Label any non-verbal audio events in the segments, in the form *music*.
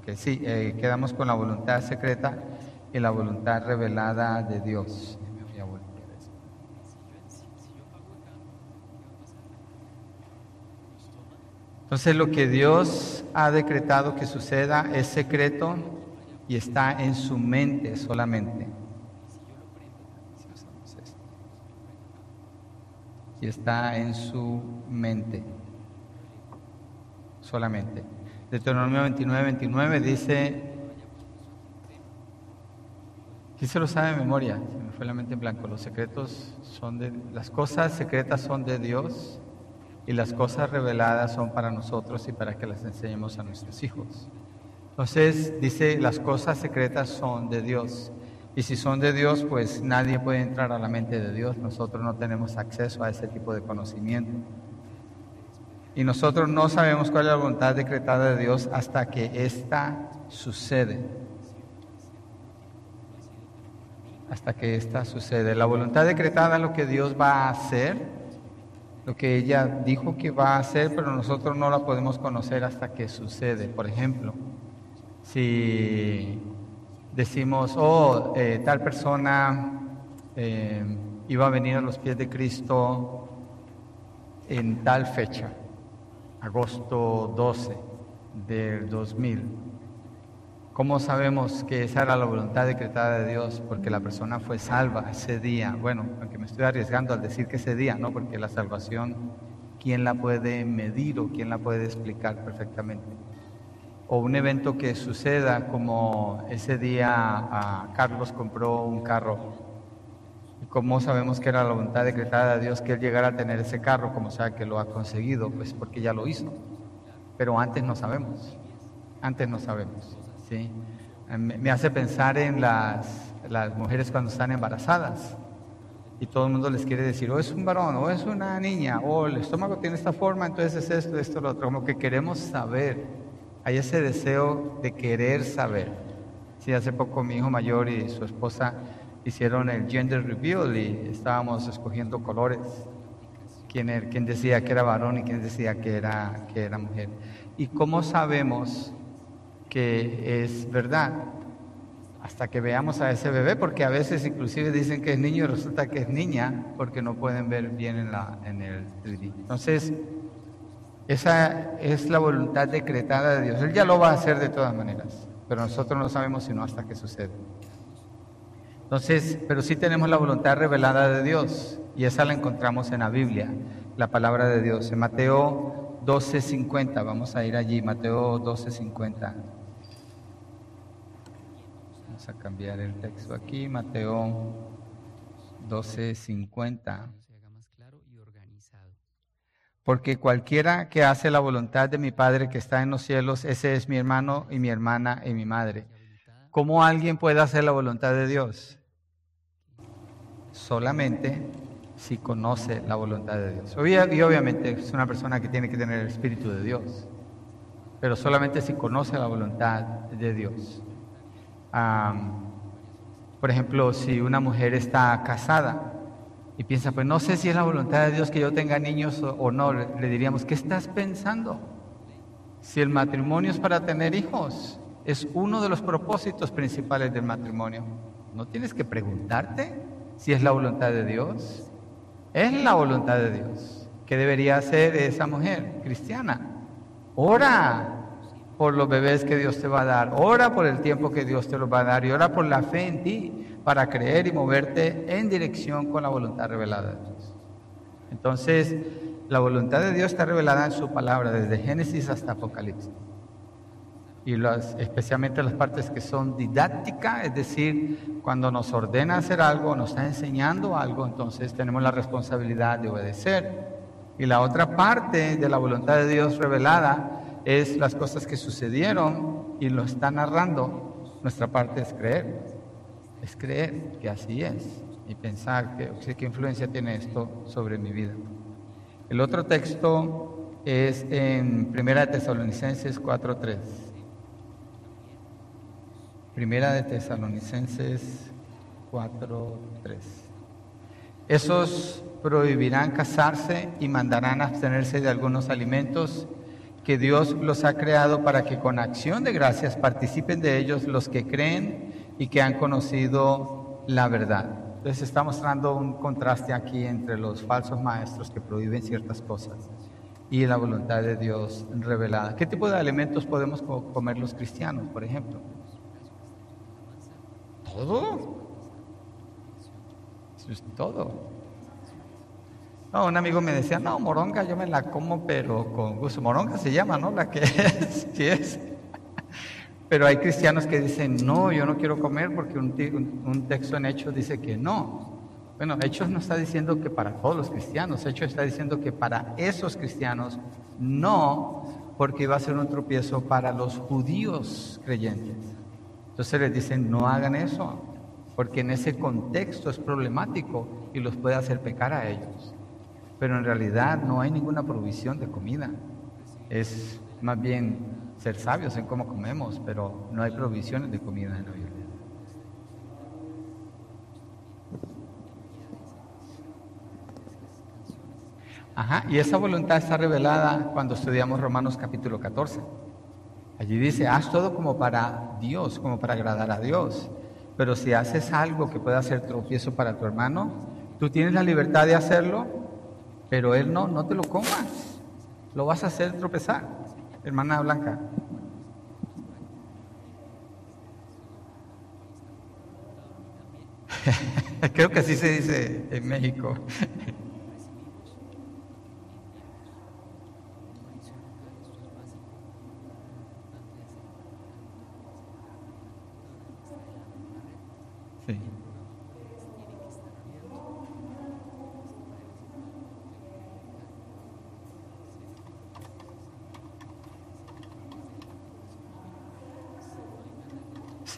Ok, sí, eh, quedamos con la voluntad secreta y la voluntad revelada de Dios. Entonces lo que Dios ha decretado que suceda es secreto y está en su mente solamente. Y está en su mente solamente. Deuteronomio 29, 29 dice, ¿quién se lo sabe de memoria? Se me fue la mente en blanco. Los secretos son de, las cosas secretas son de Dios y las cosas reveladas son para nosotros y para que las enseñemos a nuestros hijos. Entonces dice, las cosas secretas son de Dios. Y si son de Dios, pues nadie puede entrar a la mente de Dios. Nosotros no tenemos acceso a ese tipo de conocimiento. Y nosotros no sabemos cuál es la voluntad decretada de Dios hasta que ésta sucede. Hasta que ésta sucede. La voluntad decretada es lo que Dios va a hacer lo que ella dijo que va a hacer, pero nosotros no la podemos conocer hasta que sucede. Por ejemplo, si decimos, oh, eh, tal persona eh, iba a venir a los pies de Cristo en tal fecha, agosto 12 del 2000. ¿Cómo sabemos que esa era la voluntad decretada de Dios? Porque la persona fue salva ese día. Bueno, aunque me estoy arriesgando al decir que ese día, ¿no? Porque la salvación, ¿quién la puede medir o quién la puede explicar perfectamente? O un evento que suceda como ese día a Carlos compró un carro. ¿Y cómo sabemos que era la voluntad decretada de Dios que él llegara a tener ese carro, como sea que lo ha conseguido? Pues porque ya lo hizo. Pero antes no sabemos. Antes no sabemos. Me hace pensar en las, las mujeres cuando están embarazadas y todo el mundo les quiere decir, o es un varón, o es una niña, o el estómago tiene esta forma, entonces es esto, esto, lo otro, como que queremos saber, hay ese deseo de querer saber. Sí, hace poco mi hijo mayor y su esposa hicieron el gender reveal y estábamos escogiendo colores, quién, er, quién decía que era varón y quién decía que era, que era mujer. ¿Y cómo sabemos que es verdad. Hasta que veamos a ese bebé, porque a veces inclusive dicen que es niño y resulta que es niña, porque no pueden ver bien en, la, en el 3D. Entonces, esa es la voluntad decretada de Dios. Él ya lo va a hacer de todas maneras, pero nosotros no sabemos sino hasta que sucede. Entonces, pero sí tenemos la voluntad revelada de Dios, y esa la encontramos en la Biblia, la palabra de Dios. En Mateo 12:50, vamos a ir allí, Mateo 12:50 a cambiar el texto aquí, Mateo 12:50. Porque cualquiera que hace la voluntad de mi Padre que está en los cielos, ese es mi hermano y mi hermana y mi madre. ¿Cómo alguien puede hacer la voluntad de Dios? Solamente si conoce la voluntad de Dios. Y obviamente es una persona que tiene que tener el Espíritu de Dios, pero solamente si conoce la voluntad de Dios por ejemplo, si una mujer está casada y piensa, pues no sé si es la voluntad de Dios que yo tenga niños o, no, le, diríamos, ¿qué estás pensando? Si el matrimonio es para tener hijos, es uno de los propósitos principales del matrimonio. No tienes que preguntarte si es la voluntad de Dios. Es la voluntad de Dios. ¿Qué debería hacer esa mujer cristiana? Ora, por los bebés que Dios te va a dar, ora por el tiempo que Dios te los va a dar y ora por la fe en ti para creer y moverte en dirección con la voluntad revelada de Dios. Entonces, la voluntad de Dios está revelada en su palabra, desde Génesis hasta Apocalipsis. Y las, especialmente las partes que son didácticas, es decir, cuando nos ordena hacer algo, nos está enseñando algo, entonces tenemos la responsabilidad de obedecer. Y la otra parte de la voluntad de Dios revelada es las cosas que sucedieron y lo está narrando. Nuestra parte es creer, es creer que así es y pensar que qué influencia tiene esto sobre mi vida. El otro texto es en Primera de Tesalonicenses 4.3. Primera de Tesalonicenses 4.3. Esos prohibirán casarse y mandarán abstenerse de algunos alimentos que Dios los ha creado para que con acción de gracias participen de ellos los que creen y que han conocido la verdad. Entonces está mostrando un contraste aquí entre los falsos maestros que prohíben ciertas cosas y la voluntad de Dios revelada. ¿Qué tipo de alimentos podemos comer los cristianos, por ejemplo? Todo. es todo. No, un amigo me decía, no, moronga yo me la como, pero con gusto. Moronga se llama, ¿no? La que es, *laughs* sí es. Pero hay cristianos que dicen, no, yo no quiero comer porque un, un, texto en Hechos dice que no. Bueno, Hechos no está diciendo que para todos los cristianos, Hechos está diciendo que para esos cristianos no, porque iba a ser un tropiezo para los judíos creyentes. Entonces les dicen, no hagan eso, porque en ese contexto es problemático y los puede hacer pecar a ellos pero en realidad no hay ninguna provisión de comida. Es más bien ser sabios en cómo comemos, pero no hay provisiones de comida en la Biblia. Ajá, y esa voluntad está revelada cuando estudiamos Romanos capítulo 14. Allí dice, haz todo como para Dios, como para agradar a Dios. Pero si haces algo que pueda ser tropiezo para tu hermano, tú tienes la libertad de hacerlo, pero él no, no te lo comas. Lo vas a hacer tropezar, hermana Blanca. *laughs* Creo que así se dice en México.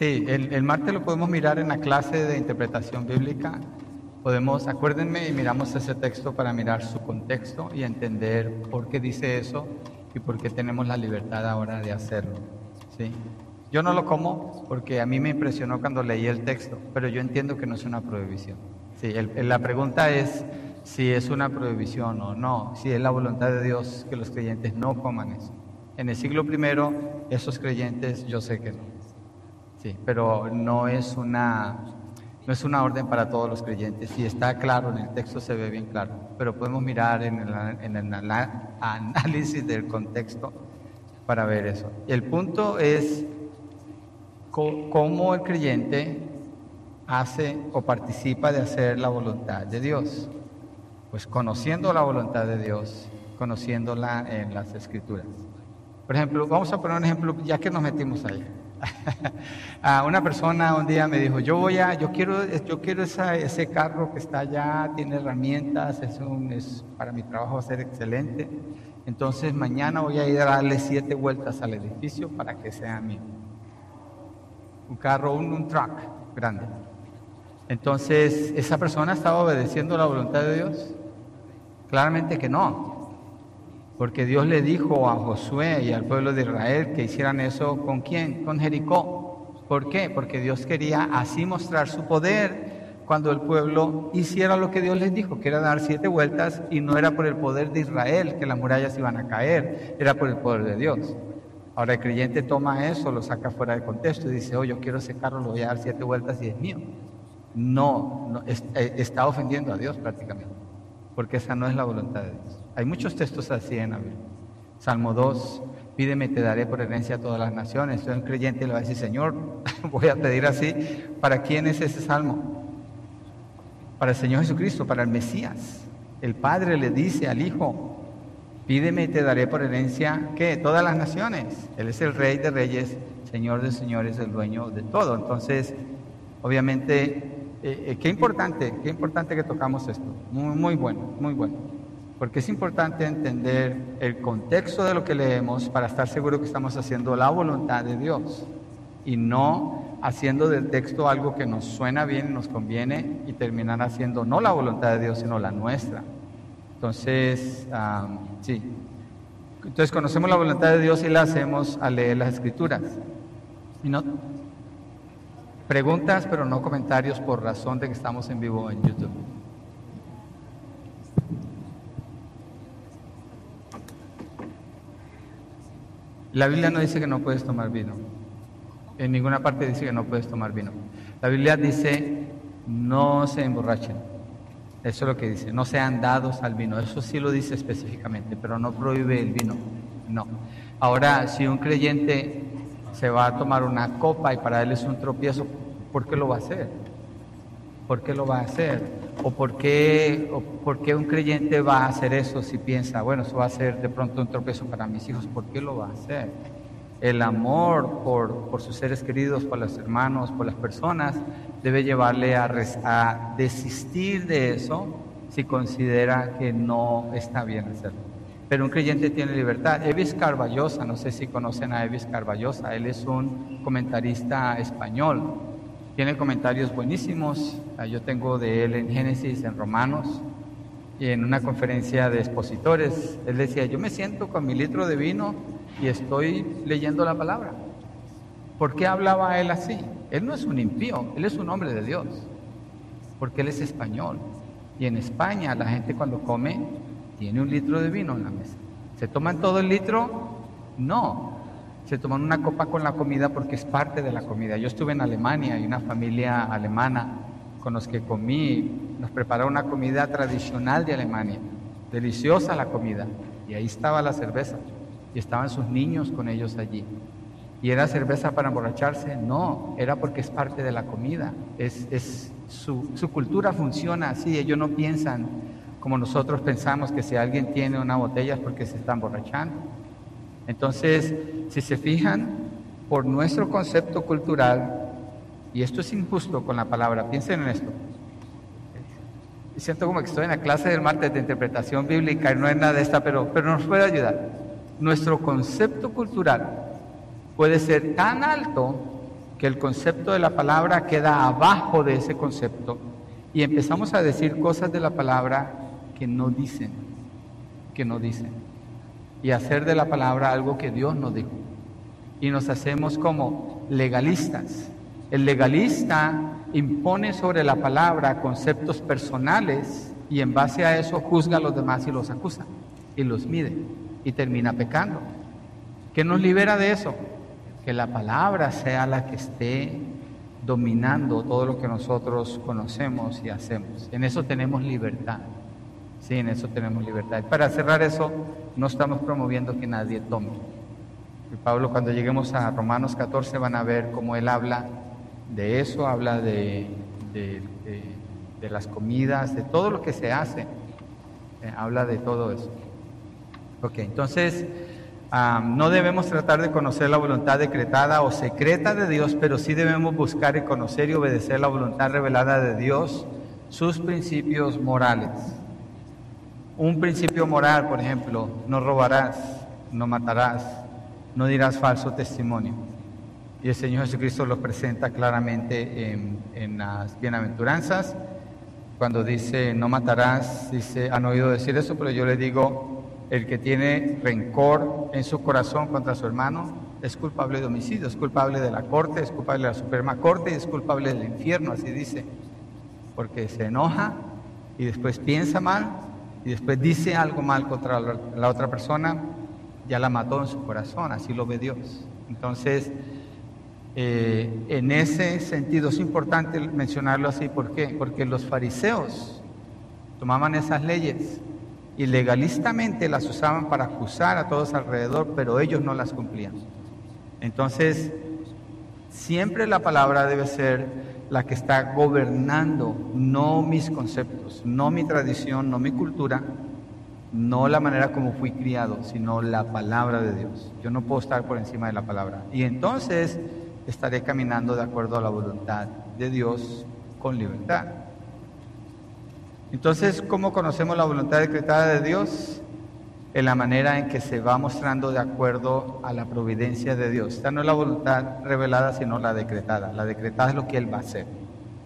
Sí, el, martes lo podemos mirar en la clase de interpretación bíblica. Podemos, acuérdenme y miramos ese texto para mirar su contexto y entender por qué dice eso y por qué tenemos la libertad ahora de hacerlo. ¿sí? Yo no lo como porque a mí me impresionó cuando leí el texto, pero yo entiendo que no es una prohibición. Sí, la pregunta es si es una prohibición o no, si es la voluntad de Dios que los creyentes no coman eso. En el siglo primero, esos creyentes yo sé que no. Sí, pero no es una no es una orden para todos los creyentes. Y está claro, en el texto se ve bien claro, pero podemos mirar en el, en el análisis del contexto para ver eso. El punto es cómo el creyente hace o participa de hacer la voluntad de Dios. Pues conociendo la voluntad de Dios, conociéndola en las escrituras. Por ejemplo, vamos a poner un ejemplo, ya que nos metimos ahí. A *laughs* una persona un día me dijo, yo voy a, yo quiero, yo quiero ese carro que está allá, tiene herramientas, es, un, es para mi trabajo va a ser excelente. Entonces mañana voy a ir a darle siete vueltas al edificio para que sea mío. Un carro, un, un truck grande. Entonces, ¿esa persona estaba obedeciendo la voluntad de Dios? Claramente que no. Porque Dios le dijo a Josué y al pueblo de Israel que hicieran eso con quién? Con Jericó. ¿Por qué? Porque Dios quería así mostrar su poder cuando el pueblo hiciera lo que Dios les dijo, que era dar siete vueltas y no era por el poder de Israel que las murallas iban a caer, era por el poder de Dios. Ahora el creyente toma eso, lo saca fuera de contexto y dice, oh, yo quiero ese carro, lo voy a dar siete vueltas y es mío. No, no eh, está ofendiendo a Dios prácticamente, porque esa no es la voluntad de Dios. Hay muchos textos así en la Biblia. Salmo 2, pídeme, te daré por herencia a todas las naciones. Entonces un creyente le va a decir, Señor, *laughs* voy a pedir así. ¿Para quién es ese salmo? Para el Señor Jesucristo, para el Mesías. El Padre le dice al Hijo, pídeme y te daré por herencia, ¿qué? Todas las naciones. Él es el Rey de Reyes, Señor de Señores, el dueño de todo. Entonces, obviamente, eh, eh, qué importante, qué importante que tocamos esto. Muy bueno, muy bueno porque es importante entender el contexto de lo que leemos para estar seguro que estamos haciendo la voluntad de Dios y no haciendo del texto algo que nos suena bien nos conviene y terminar haciendo no la voluntad de Dios, sino la nuestra. Entonces, sí. Entonces conocemos la voluntad de Dios y la hacemos al leer las escrituras. Y no preguntas, pero no comentarios por razón de que estamos en vivo en YouTube. La Biblia no dice que no puedes tomar vino. En ninguna parte dice que no puedes tomar vino. La Biblia dice no se emborrachen. Eso es lo que dice, no sean dados al vino. Eso sí lo dice específicamente, pero no prohíbe el vino. No. Ahora, si un creyente se va a tomar una copa y para él es un tropiezo, ¿por qué lo va a hacer? ¿Por qué lo va a hacer? ¿O por qué, o por qué un creyente va a hacer eso si piensa, bueno, eso va a ser de pronto un tropiezo para mis hijos? ¿Por qué lo va a hacer? El amor por, por sus seres queridos, por los hermanos, por las personas, debe llevarle a, a desistir de eso si considera que no está bien hacerlo. Pero un creyente tiene libertad. Evis Carballosa, no sé si conocen a Evis Carballosa, él es un comentarista español tiene comentarios buenísimos. Ah, yo tengo de él en Génesis, en Romanos, y en una conferencia de expositores. Él decía, yo me siento con mi litro de vino y estoy leyendo la palabra. ¿Por qué hablaba él así? Él no es un impío, él es un hombre de Dios, porque él es español. Y en España la gente cuando come tiene un litro de vino en la mesa. ¿Se toman todo el litro? No, se toman una copa con la comida porque es parte de la comida. Yo estuve en Alemania y una familia alemana con los que comí, nos prepararon una comida tradicional de Alemania, deliciosa la comida, y ahí estaba la cerveza, y estaban sus niños con ellos allí. ¿Y era cerveza para emborracharse? No, era porque es parte de la comida, es, es su, su cultura funciona así, ellos no piensan como nosotros pensamos que si alguien tiene una botella es porque se está emborrachando. Entonces, si se fijan, por nuestro concepto cultural, y esto es injusto con la palabra, piensen en esto. Siento como que estoy en la clase del martes de interpretación bíblica y no es nada de esta, pero, pero nos puede ayudar. Nuestro concepto cultural puede ser tan alto que el concepto de la palabra queda abajo de ese concepto y empezamos a decir cosas de la palabra que no dicen, que no dicen y hacer de la palabra algo que Dios nos dijo. Y nos hacemos como legalistas. El legalista impone sobre la palabra conceptos personales y en base a eso juzga a los demás y los acusa y los mide y termina pecando. ¿Qué nos libera de eso? Que la palabra sea la que esté dominando todo lo que nosotros conocemos y hacemos. En eso tenemos libertad. Sí, en eso tenemos libertad. Y para cerrar eso, no estamos promoviendo que nadie tome. Y Pablo, cuando lleguemos a Romanos 14, van a ver cómo él habla de eso, habla de, de, las comidas, de todo lo que se hace. Eh, habla de todo eso. Ok, entonces, no debemos tratar de conocer la voluntad decretada o secreta de Dios, pero sí debemos buscar y conocer y obedecer la voluntad revelada de Dios, sus principios morales. Un principio moral, por ejemplo, no robarás, no matarás, no dirás falso testimonio. Y el Señor Jesucristo lo presenta claramente en, las bienaventuranzas. Cuando dice no matarás, dice, han oído decir eso, pero yo le digo, el que tiene rencor en su corazón contra su hermano es culpable de homicidio, es culpable de la corte, es culpable de la Suprema Corte y es culpable del infierno, así dice. Porque se enoja y después piensa mal y después dice algo mal contra la otra persona, ya la mató en su corazón, así lo ve Dios. Entonces, eh, en ese sentido es importante mencionarlo así, ¿por qué? Porque los fariseos tomaban esas leyes y legalistamente las usaban para acusar a todos alrededor, pero ellos no las cumplían. Entonces, siempre la palabra debe ser la que está gobernando, no mis conceptos, no mi tradición, no mi cultura, no la manera como fui criado, sino la palabra de Dios. Yo no puedo estar por encima de la palabra. Y entonces estaré caminando de acuerdo a la voluntad de Dios con libertad. Entonces, ¿cómo conocemos la voluntad decretada de Dios? en la manera en que se va mostrando de acuerdo a la providencia de Dios. Esta no es la voluntad revelada, sino la decretada. La decretada es lo que Él va a hacer.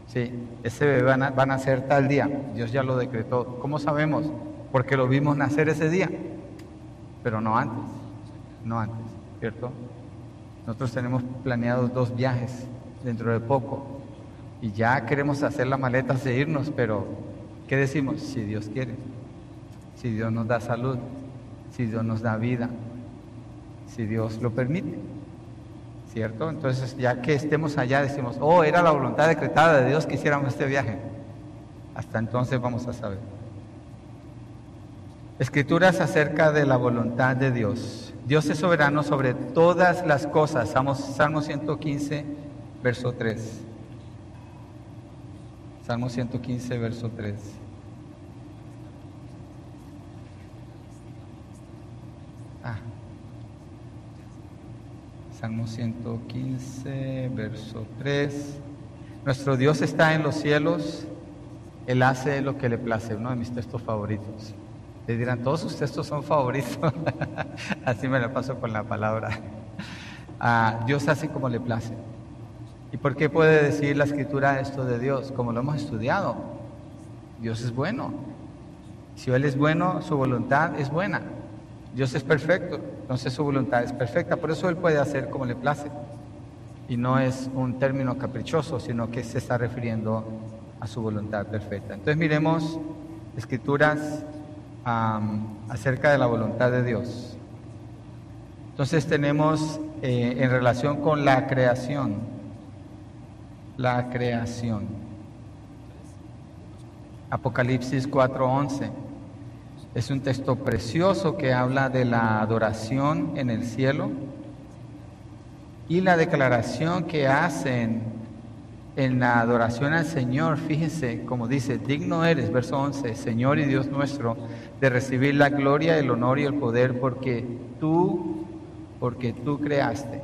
Sí, ese bebé va a, nacer tal día, Dios ya lo decretó. ¿Cómo sabemos? Porque lo vimos nacer ese día, pero no antes, no antes, ¿cierto? Nosotros tenemos planeados dos viajes dentro de poco y ya queremos hacer la maleta de irnos, pero ¿qué decimos? Si Dios quiere, si Dios nos da salud, si Dios nos da vida. si Dios lo permite. ¿Cierto? Entonces, ya que estemos allá, decimos, oh, era la voluntad decretada de Dios que hiciéramos este viaje. Hasta entonces vamos a saber. Escrituras acerca de la voluntad de Dios. Dios es soberano sobre todas las cosas. Salmo 115, verso 3. Salmo 115, verso 3. Ah. Salmo 115, verso 3. Nuestro Dios está en los cielos, Él hace lo que le place, uno de mis textos favoritos. Le dirán, todos sus textos son favoritos. *laughs* Así me lo paso con la palabra. Dios hace como le place. ¿Y por qué puede decir la escritura esto de Dios? Como lo hemos estudiado. Dios es bueno. Si Él es bueno, su voluntad es buena. Dios es perfecto, entonces su voluntad es perfecta. Por eso Él puede hacer como le place. Y no es un término caprichoso, sino que se está refiriendo a su voluntad perfecta. Entonces miremos escrituras acerca de la voluntad de Dios. Entonces tenemos eh, en relación con la creación, la creación. Apocalipsis 4:11 es un texto precioso que habla de la adoración en el cielo y la declaración que hacen en la adoración al Señor, fíjense, como dice, digno eres, verso 11, Señor y Dios nuestro, de recibir la gloria, el honor y el poder, porque tú, porque tú creaste.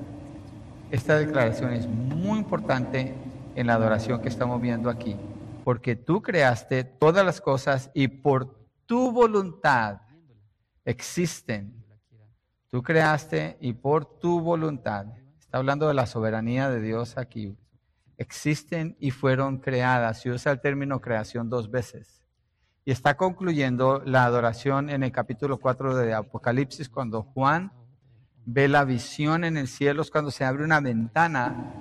Esta declaración es muy importante en la adoración que estamos viendo aquí, porque tú creaste todas las cosas y por tu voluntad existen. Tú creaste y por tu voluntad. Está hablando de la soberanía de Dios aquí existen y fueron creadas. Y usa el término creación dos veces. Y está concluyendo la adoración en el capítulo 4 de Apocalipsis, cuando Juan ve la visión en el cielo, es cuando se abre una ventana,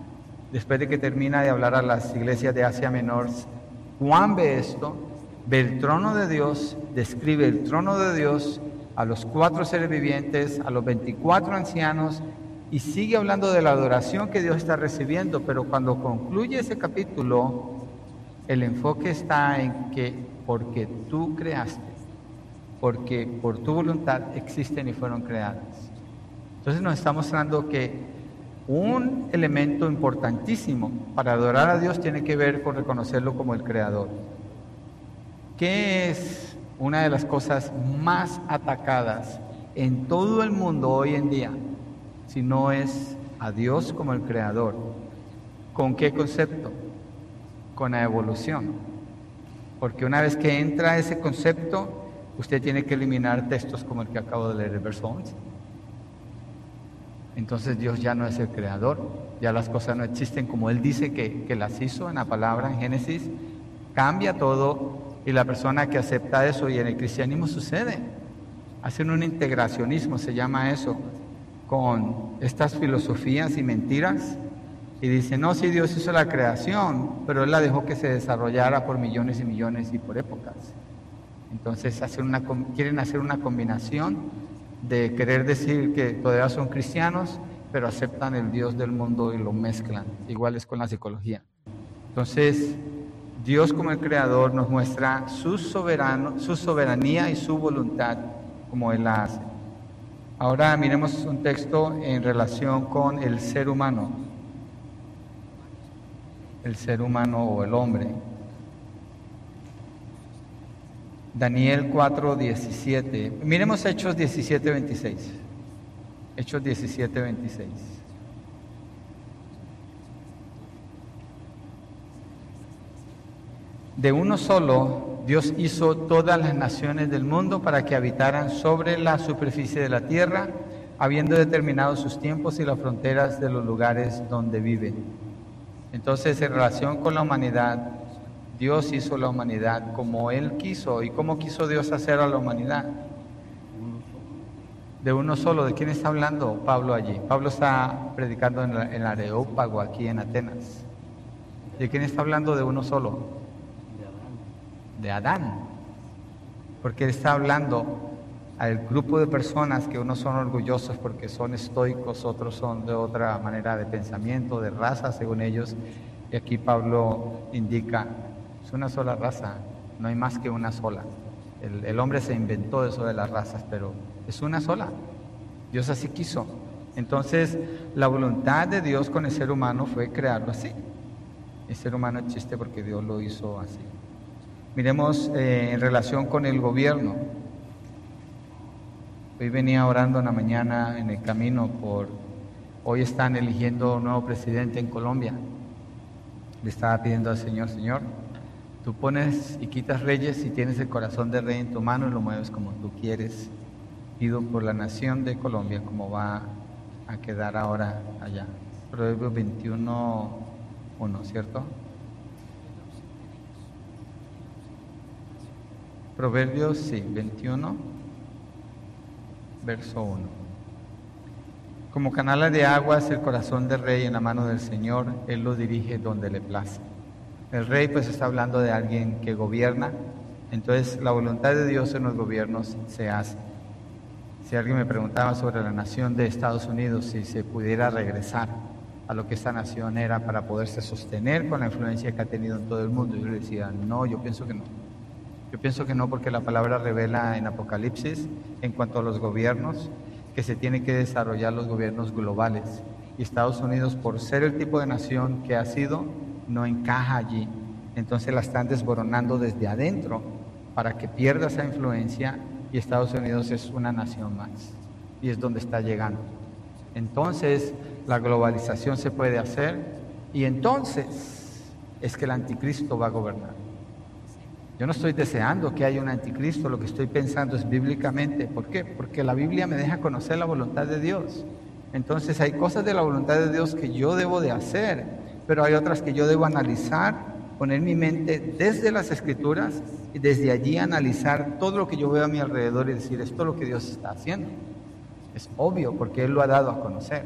después de que termina de hablar a las iglesias de Asia Menor. Juan ve esto, ve el trono de Dios, describe el trono de Dios, a los cuatro seres vivientes, a los 24 ancianos y sigue hablando de la adoración que Dios está recibiendo, pero cuando concluye ese capítulo, el enfoque está en que porque tú creaste, porque por tu voluntad existen y fueron creadas. Entonces nos está mostrando que un elemento importantísimo para adorar a Dios tiene que ver con reconocerlo como el creador. ¿Qué es una de las cosas más atacadas en todo el mundo hoy en día? si no es a Dios como el creador. ¿Con qué concepto? Con la evolución. Porque una vez que entra ese concepto, usted tiene que eliminar textos como el que acabo de leer, el verso 11. Entonces Dios ya no es el creador, ya las cosas no existen como Él dice que, que las hizo en la palabra en Génesis, cambia todo y la persona que acepta eso y en el cristianismo sucede. Hacen un integracionismo, se llama eso, con estas filosofías y mentiras y dice, no, si Dios hizo la creación, pero Él la dejó que se desarrollara por millones y millones y por épocas. Entonces hacen una, quieren hacer una combinación de querer decir que todavía son cristianos, pero aceptan el Dios del mundo y lo mezclan, igual es con la psicología. Entonces, Dios como el Creador nos muestra su, soberano, su soberanía y su voluntad como Él la hace. Ahora miremos un texto en relación con el ser humano, el ser humano o el hombre. Daniel 4, 17. Miremos Hechos 17, 26. Hechos 17, 26. De uno solo Dios hizo todas las naciones del mundo para que habitaran sobre la superficie de la tierra, habiendo determinado sus tiempos y las fronteras de los lugares donde viven. Entonces, en relación con la humanidad, Dios hizo la humanidad como Él quiso. ¿Y cómo quiso Dios hacer a la humanidad? De uno solo. ¿De quién está hablando Pablo allí? Pablo está predicando en, el Areópago, aquí en Atenas. ¿De quién está hablando de uno solo? de Adán, porque él está hablando al grupo de personas que unos son orgullosos porque son estoicos, otros son de otra manera de pensamiento, de raza según ellos. Y aquí Pablo indica, es una sola raza, no hay más que una sola. El, hombre se inventó eso de las razas, pero es una sola. Dios así quiso. Entonces, la voluntad de Dios con el ser humano fue crearlo así. El ser humano existe porque Dios lo hizo así. Miremos eh, en relación con el gobierno. Hoy venía orando en la mañana en el camino por, hoy están eligiendo un nuevo presidente en Colombia. Le estaba pidiendo al Señor, Señor, tú pones y quitas reyes y tienes el corazón de rey en tu mano y lo mueves como tú quieres. Pido por la nación de Colombia como va a quedar ahora allá. Proverbio 21, 1, ¿cierto? Proverbios, sí, 21 verso 1. Como canales de aguas el corazón del rey en la mano del Señor, Él lo dirige donde le place. El rey pues está hablando de alguien que gobierna, entonces la voluntad de Dios en los gobiernos se hace. Si alguien me preguntaba sobre la nación de Estados Unidos, si se pudiera regresar a lo que esta nación era para poderse sostener con la influencia que ha tenido en todo el mundo, yo le decía, no, yo pienso que no. Yo pienso que no, porque la palabra revela en Apocalipsis, en cuanto a los gobiernos, que se tienen que desarrollar los gobiernos globales. Y Estados Unidos, por ser el tipo de nación que ha sido, no encaja allí. Entonces la están desboronando desde adentro para que pierda esa influencia y Estados Unidos es una nación más. Y es donde está llegando. Entonces la globalización se puede hacer y entonces es que el anticristo va a gobernar. Yo no estoy deseando que haya un anticristo, lo que estoy pensando es bíblicamente. ¿Por qué? Porque la Biblia me deja conocer la voluntad de Dios. Entonces hay cosas de la voluntad de Dios que yo debo de hacer, pero hay otras que yo debo analizar, poner mi mente desde las escrituras y desde allí analizar todo lo que yo veo a mi alrededor y decir, esto es lo que Dios está haciendo. Es obvio porque Él lo ha dado a conocer.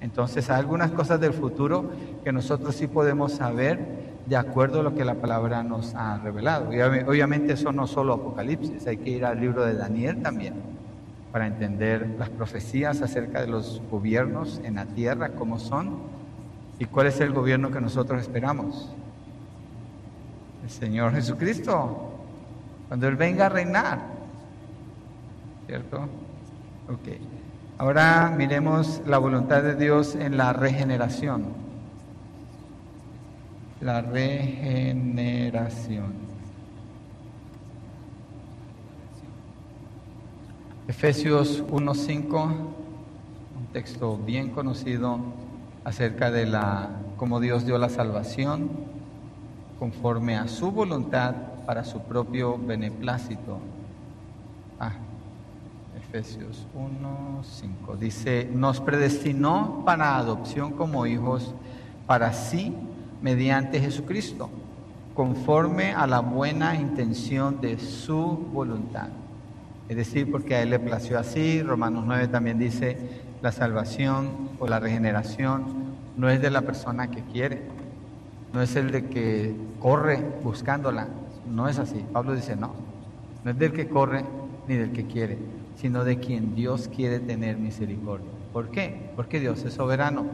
Entonces hay algunas cosas del futuro que nosotros sí podemos saber de acuerdo a lo que la palabra nos ha revelado. Y obviamente eso no solo Apocalipsis, hay que ir al libro de Daniel también para entender las profecías acerca de los gobiernos en la tierra, cómo son y cuál es el gobierno que nosotros esperamos. El Señor Jesucristo, cuando Él venga a reinar. ¿Cierto? Ok. Ahora miremos la voluntad de Dios en la regeneración la regeneración. Efesios 1.5, un texto bien conocido acerca de la cómo Dios dio la salvación conforme a su voluntad para su propio beneplácito. Ah, Efesios 1.5 dice, nos predestinó para adopción como hijos para sí mediante Jesucristo, conforme a la buena intención de su voluntad. Es decir, porque a Él le plació así, Romanos 9 también dice, la salvación o la regeneración no es de la persona que quiere, no es el de que corre buscándola, no es así. Pablo dice, no, no es del que corre ni del que quiere, sino de quien Dios quiere tener misericordia. ¿Por qué? Porque Dios es soberano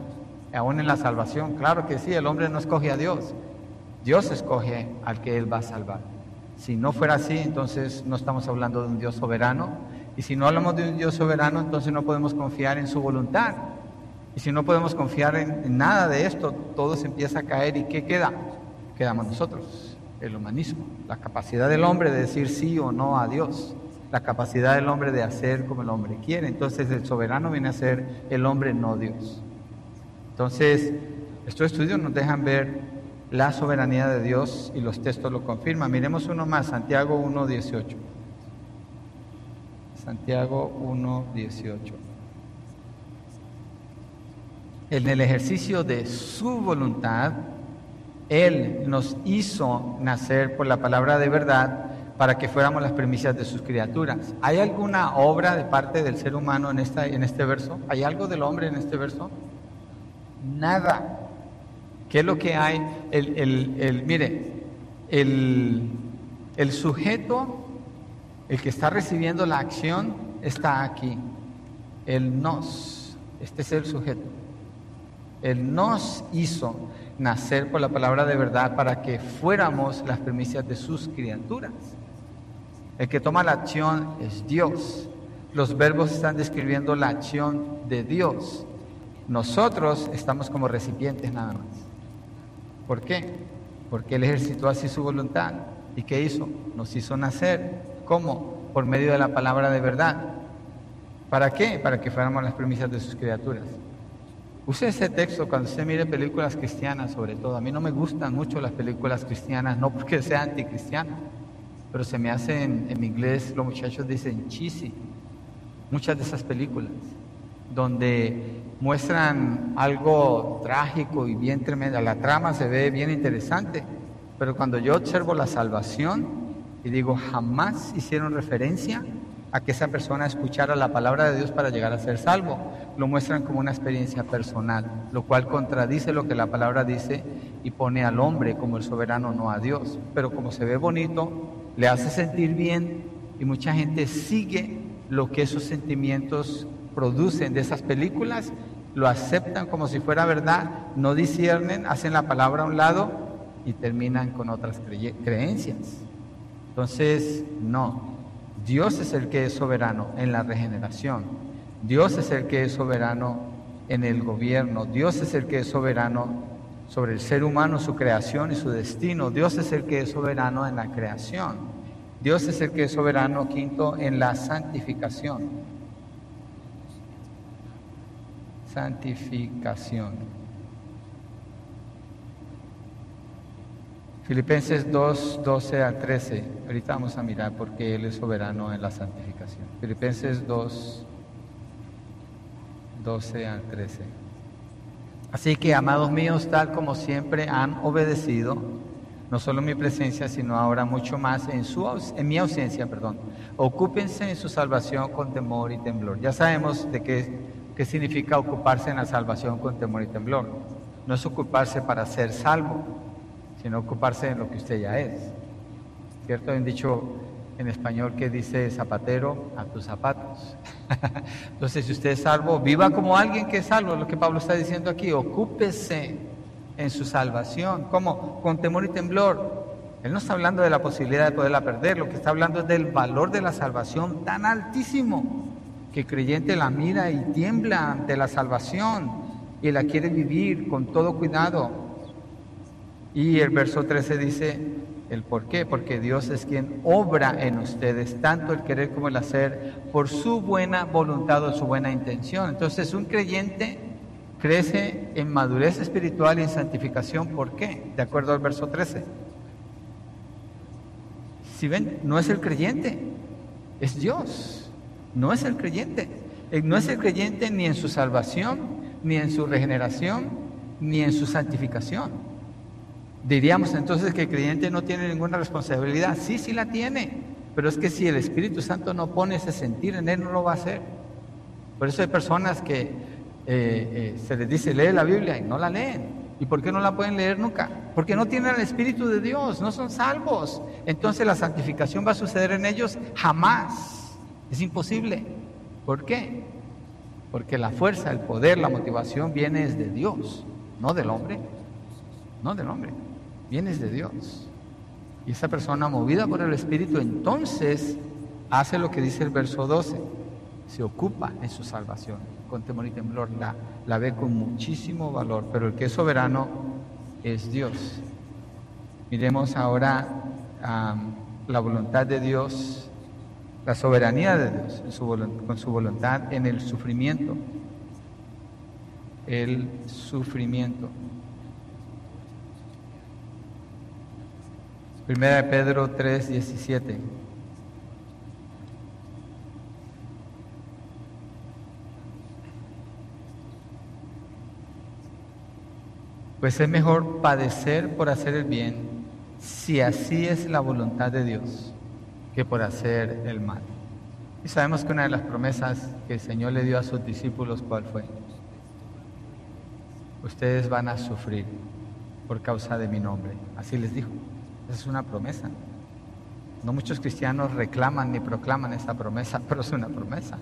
aún en la salvación. Claro que sí, el hombre no escoge a Dios, Dios escoge al que Él va a salvar. Si no fuera así, entonces no estamos hablando de un Dios soberano. Y si no hablamos de un Dios soberano, entonces no podemos confiar en su voluntad. Y si no podemos confiar en, nada de esto, todo se empieza a caer. ¿Y qué queda? Quedamos nosotros, el humanismo, la capacidad del hombre de decir sí o no a Dios, la capacidad del hombre de hacer como el hombre quiere. Entonces el soberano viene a ser el hombre, no Dios. Entonces, estos estudios nos dejan ver la soberanía de Dios y los textos lo confirman. Miremos uno más, Santiago 1.18. Santiago 1.18. En el ejercicio de su voluntad, Él nos hizo nacer por la palabra de verdad para que fuéramos las primicias de sus criaturas. ¿Hay alguna obra de parte del ser humano en, esta, en este verso? ¿Hay algo del hombre en este verso? Nada. ¿Qué es lo que hay? El, mire, el, el sujeto, El que está recibiendo la acción está aquí. El nos, este es el sujeto. Él nos hizo nacer por la palabra de verdad para que fuéramos las primicias de sus criaturas. El que toma la acción es Dios. Los verbos están describiendo la acción de Dios. Nosotros estamos como recipientes nada más. ¿Por qué? Porque Él ejercitó así su voluntad. ¿Y qué hizo? Nos hizo nacer. ¿Cómo? Por medio de la palabra de verdad. ¿Para qué? Para que fuéramos las premisas de sus criaturas. Use ese texto cuando usted mire películas cristianas, sobre todo. A mí no me gustan mucho las películas cristianas, no porque sea anticristiana, pero se me hacen, en inglés los muchachos dicen cheesy. Muchas de esas películas, donde muestran algo trágico y bien tremendo. La trama se ve bien interesante, pero cuando yo observo la salvación y digo, jamás hicieron referencia a que esa persona escuchara la palabra de Dios para llegar a ser salvo. Lo muestran como una experiencia personal, lo cual contradice lo que la palabra dice y pone al hombre como el soberano, no a Dios. Pero como se ve bonito, le hace sentir bien y mucha gente sigue lo que esos sentimientos producen de esas películas lo aceptan como si fuera verdad, no disciernen, hacen la palabra a un lado y terminan con otras creencias. Entonces, no, Dios es el que es soberano en la regeneración, Dios es el que es soberano en el gobierno, Dios es el que es soberano sobre el ser humano, su creación y su destino, Dios es el que es soberano en la creación, Dios es el que es soberano, quinto, en la santificación santificación. Filipenses 2, 12 al 13. Ahorita vamos a mirar por qué Él es soberano en la santificación. Filipenses 2, 12 al 13. Así que, amados míos, tal como siempre han obedecido, no solo en mi presencia, sino ahora mucho más en, su, en mi ausencia, perdón, ocúpense en su salvación con temor y temblor. Ya sabemos de qué ¿Qué significa ocuparse en la salvación con temor y temblor? No es ocuparse para ser salvo, sino ocuparse en lo que usted ya es. ¿Cierto? Hay un dicho en español que dice zapatero a tus zapatos. *laughs* Entonces, si usted es salvo, viva como alguien que es salvo, lo que Pablo está diciendo aquí, ocúpese en su salvación. ¿Cómo? Con temor y temblor. Él no está hablando de la posibilidad de poderla perder, lo que está hablando es del valor de la salvación tan altísimo que creyente la mira y tiembla ante la salvación y la quiere vivir con todo cuidado. Y el verso 13 dice el por qué, porque Dios es quien obra en ustedes, tanto el querer como el hacer, por su buena voluntad o su buena intención. Entonces un creyente crece en madurez espiritual y en santificación. ¿Por qué? De acuerdo al verso 13. Si ven, no es el creyente, es Dios no es el creyente. Eh, no es el creyente ni en su salvación, ni en su regeneración, ni en su santificación. Diríamos entonces que el creyente no tiene ninguna responsabilidad. Sí, sí la tiene. Pero es que si el Espíritu Santo no pone ese sentir en él, no lo va a hacer. Por eso hay personas que eh, eh, se les dice lee la Biblia y no la leen. ¿Y por qué no la pueden leer nunca? Porque no tienen el Espíritu de Dios, no son salvos. Entonces la santificación va a suceder en ellos jamás. Es imposible. ¿Por qué? Porque la fuerza, el poder, la motivación viene de Dios, no del hombre. No del hombre, viene de Dios. Y esa persona movida por el Espíritu entonces hace lo que dice el verso 12, se ocupa en su salvación, con temor y temblor, la, la ve con muchísimo valor, pero el que es soberano es Dios. Miremos ahora la voluntad de Dios la soberanía de Dios con su voluntad en el sufrimiento. El sufrimiento. Primera de Pedro 3, 17. Pues es mejor padecer por hacer el bien, si así es la voluntad de Dios que por hacer el mal. Y sabemos que una de las promesas que el Señor le dio a sus discípulos, ¿cuál fue? Ustedes van a sufrir por causa de mi nombre. Así les dijo. Esa es una promesa. No muchos cristianos reclaman ni proclaman esta promesa, *laughs* pero es una promesa.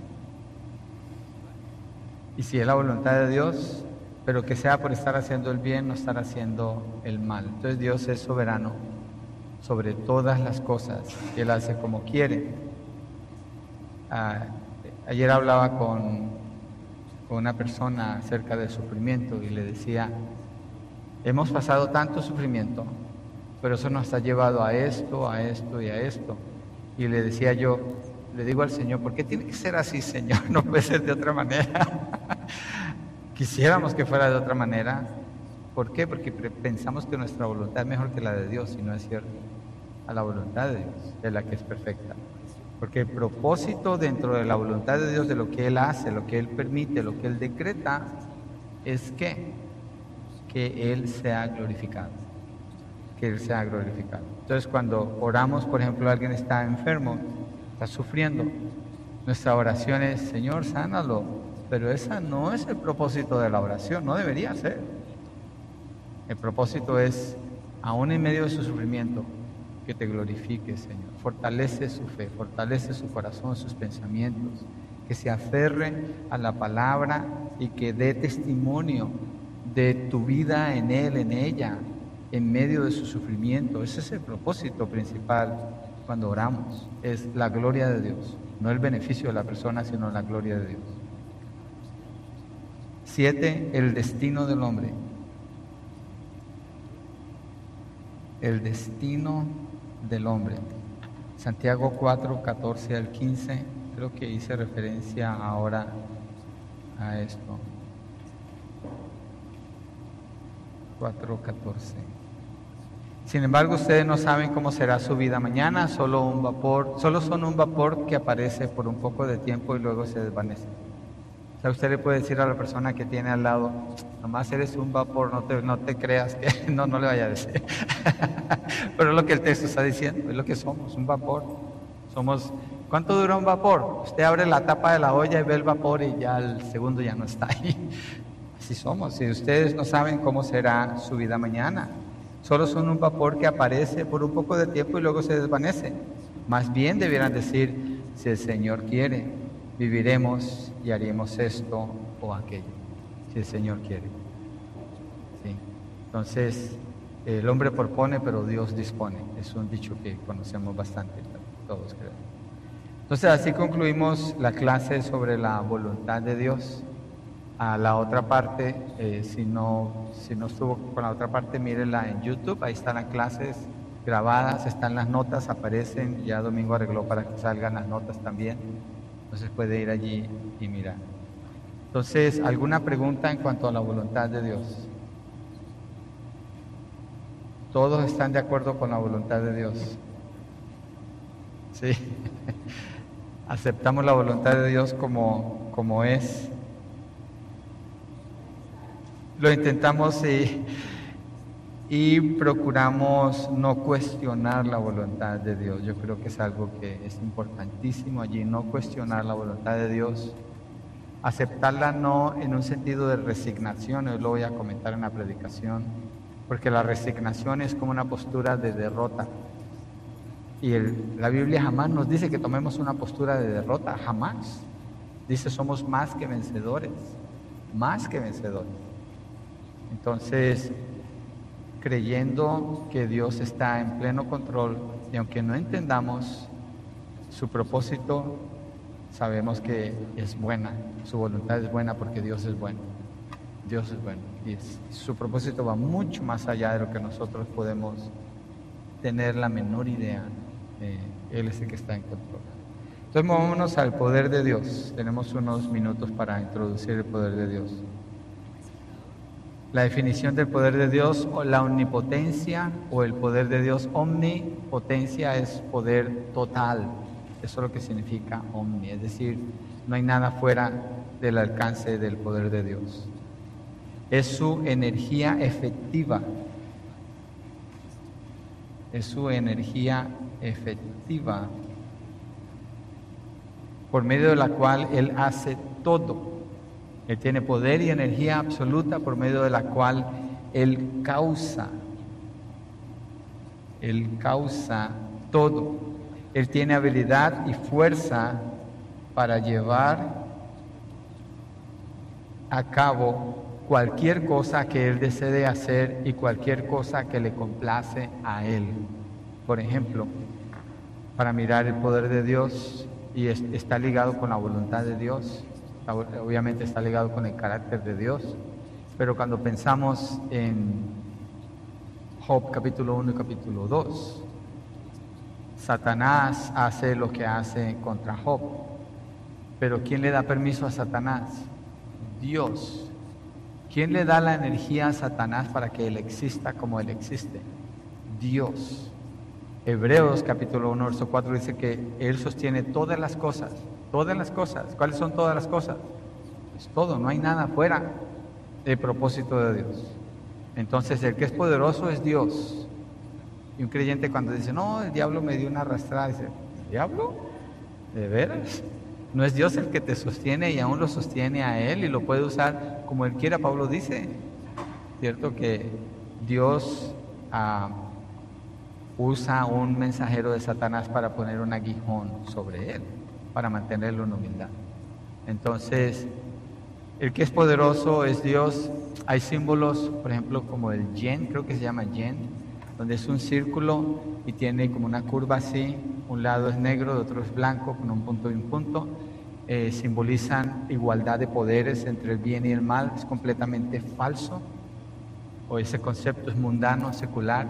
Y si es la voluntad de Dios, pero que sea por estar haciendo el bien, no estar haciendo el mal. Entonces Dios es soberano sobre todas las cosas Él hace como quiere. Ah, ayer hablaba con, con una persona acerca del sufrimiento y le decía, hemos pasado tanto sufrimiento, pero eso nos ha llevado a esto, a esto y a esto. Y le decía yo, le digo al Señor, ¿por qué tiene que ser así, Señor? *laughs* No puede ser de otra manera. *laughs* Quisiéramos que fuera de otra manera. ¿Por qué? Porque pensamos que nuestra voluntad es mejor que la de Dios y no es cierto. A la voluntad de Dios es la que es perfecta. Porque el propósito dentro de la voluntad de Dios, de lo que Él hace, lo que Él permite, lo que Él decreta, es que, que Él sea glorificado que Él sea glorificado. Entonces cuando oramos, por ejemplo, alguien está enfermo, está sufriendo, nuestra oración es, Señor, sánalo, pero esa no es el propósito de la oración, no debería ser. El propósito es, aún en medio de su sufrimiento, que te glorifique, Señor. Fortalece su fe, fortalece su corazón, sus pensamientos, que se aferre a la palabra y que dé testimonio de tu vida en Él, en ella, en medio de su sufrimiento. Ese es el propósito principal cuando oramos, es la gloria de Dios, no el beneficio de la persona, sino la gloria de Dios. Siete, el destino del hombre. El destino del hombre. Santiago 4, 14 al 15, creo que hice referencia ahora a esto. 4, 14. Sin embargo, ustedes no saben cómo será su vida mañana, solo un vapor, solo son un vapor que aparece por un poco de tiempo y luego se desvanece. Sea, usted le puede decir a la persona que tiene al lado, nomás eres un vapor, no te, no te creas que *laughs* no, no le vaya a decir. *laughs* Pero es lo que el texto está diciendo, es lo que somos, un vapor. Somos, ¿cuánto dura un vapor? Usted abre la tapa de la olla y ve el vapor y ya el segundo ya no está ahí. *laughs* Así somos. Si ustedes no saben cómo será su vida mañana, Solo son un vapor que aparece por un poco de tiempo y luego se desvanece. Más bien debieran decir, si el Señor quiere, viviremos y haremos esto o aquello. Si el Señor quiere. Entonces, el hombre propone, pero Dios dispone. Es un dicho que conocemos bastante, todos creo. Entonces, así concluimos la clase sobre la voluntad de Dios a la otra parte, eh, si, no, si no estuvo con la otra parte, mírenla en YouTube, ahí están las clases grabadas, están las notas, aparecen, ya Domingo arregló para que salgan las notas también, entonces puede ir allí y mirar. Entonces, ¿alguna pregunta en cuanto a la voluntad de Dios? ¿Todos están de acuerdo con la voluntad de Dios? Sí. *laughs* Aceptamos la voluntad de Dios como, como es lo intentamos y, procuramos no cuestionar la voluntad de Dios. Yo creo que es algo que es importantísimo allí, no cuestionar la voluntad de Dios, aceptarla no en un sentido de resignación, hoy lo voy a comentar en la predicación, porque la resignación es como una postura de derrota. Y la Biblia jamás nos dice que tomemos una postura de derrota, jamás. Dice somos más que vencedores, más que vencedores. Entonces, creyendo que Dios está en pleno control y aunque no entendamos su propósito, sabemos que es buena, su voluntad es buena porque Dios es bueno. Dios es bueno y su propósito va mucho más allá de lo que nosotros podemos tener la menor idea. él es el que está en control. Entonces movámonos al poder de Dios. Tenemos unos minutos para introducir el poder de Dios. La definición del poder de Dios o la omnipotencia o el poder de Dios, omnipotencia es poder total. Eso es lo que significa omni, es decir, no hay nada fuera del alcance del poder de Dios. Es su energía efectiva. Es su energía efectiva por medio de la cual Él hace todo él tiene poder y energía absoluta por medio de la cual Él causa, Él causa todo. Él tiene habilidad y fuerza para llevar a cabo cualquier cosa que Él desee hacer y cualquier cosa que le complace a Él. Por ejemplo, para mirar el poder de Dios y está ligado con la voluntad de Dios, obviamente está ligado con el carácter de Dios, pero cuando pensamos en Job capítulo 1 y capítulo 2, Satanás hace lo que hace contra Job, pero ¿quién le da permiso a Satanás? Dios. ¿Quién le da la energía a Satanás para que él exista como él existe? Dios. Hebreos capítulo 1, verso 4 dice que él sostiene todas las cosas, todas las cosas. ¿Cuáles son todas las cosas? Es todo, no hay nada fuera del propósito de Dios. Entonces el que es poderoso es Dios. Y un creyente cuando dice, no, el diablo me dio una arrastrada, dice, ¿diablo? ¿De veras? No es Dios el que te sostiene y aún lo sostiene a Él y lo puede usar como Él quiera. Pablo dice, ¿cierto? Que Dios ah, usa un mensajero de Satanás para poner un aguijón sobre Él, para mantenerlo en humildad. Entonces, el que es poderoso es Dios. Hay símbolos, por ejemplo, como el yen, creo que se llama yen, donde es un círculo y tiene como una curva así, un lado es negro, el otro es blanco, con un punto y un punto. Eh, simbolizan igualdad de poderes entre el bien y el mal, es completamente falso, o ese concepto es mundano, secular,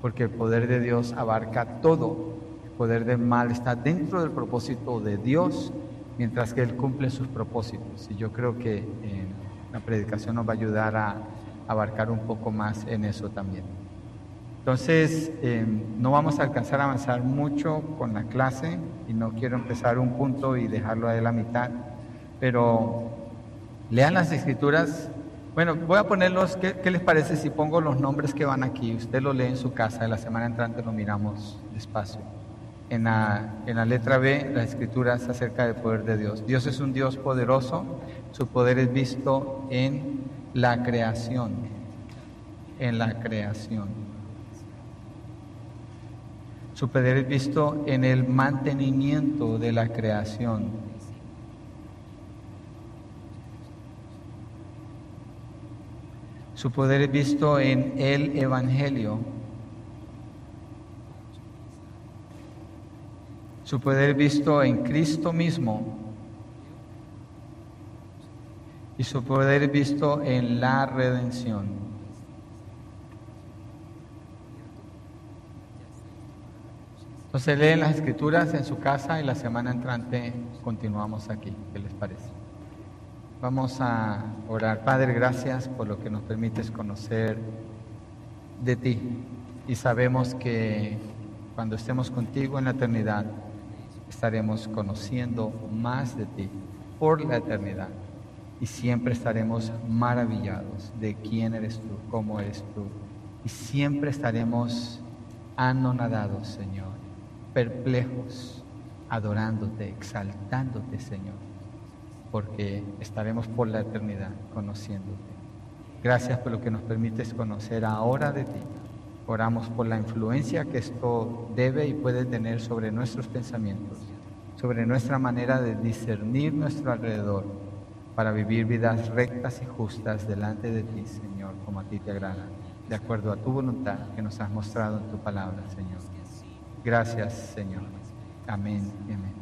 porque el poder de Dios abarca todo, poder del mal está dentro del propósito de Dios, mientras que Él cumple sus propósitos. Y yo creo que eh, la predicación nos va a ayudar a abarcar un poco más en eso también. Entonces, eh, no vamos a alcanzar a avanzar mucho con la clase y no quiero empezar un punto y dejarlo a la mitad, pero lean las escrituras. Bueno, voy a ponerlos, ¿qué, les parece si pongo los nombres que van aquí? Usted lo lee en su casa, la semana entrante lo miramos despacio. En la, en la letra B, las escrituras acerca del poder de Dios. Dios es un Dios poderoso, su poder es visto en la creación, en la creación. Su poder es visto en el mantenimiento de la creación. Su poder es visto en el Evangelio. Su poder visto en Cristo mismo. Y su poder visto en la redención. Entonces leen las escrituras en su casa y la semana entrante continuamos aquí. ¿Qué les parece? Vamos a orar. Padre, gracias por lo que nos permites conocer de ti. Y sabemos que cuando estemos contigo en la eternidad, estaremos conociendo más de ti por la eternidad. Y siempre estaremos maravillados de quién eres tú, cómo eres tú. Y siempre estaremos anonadados, Señor perplejos, adorándote, exaltándote, Señor, porque estaremos por la eternidad conociéndote. Gracias por lo que nos permites conocer ahora de ti. Oramos por la influencia que esto debe y puede tener sobre nuestros pensamientos, sobre nuestra manera de discernir nuestro alrededor, para vivir vidas rectas y justas delante de ti, Señor, como a ti te agrada, de acuerdo a tu voluntad que nos has mostrado en tu palabra, Señor. Gracias, Señor. Amén y amén.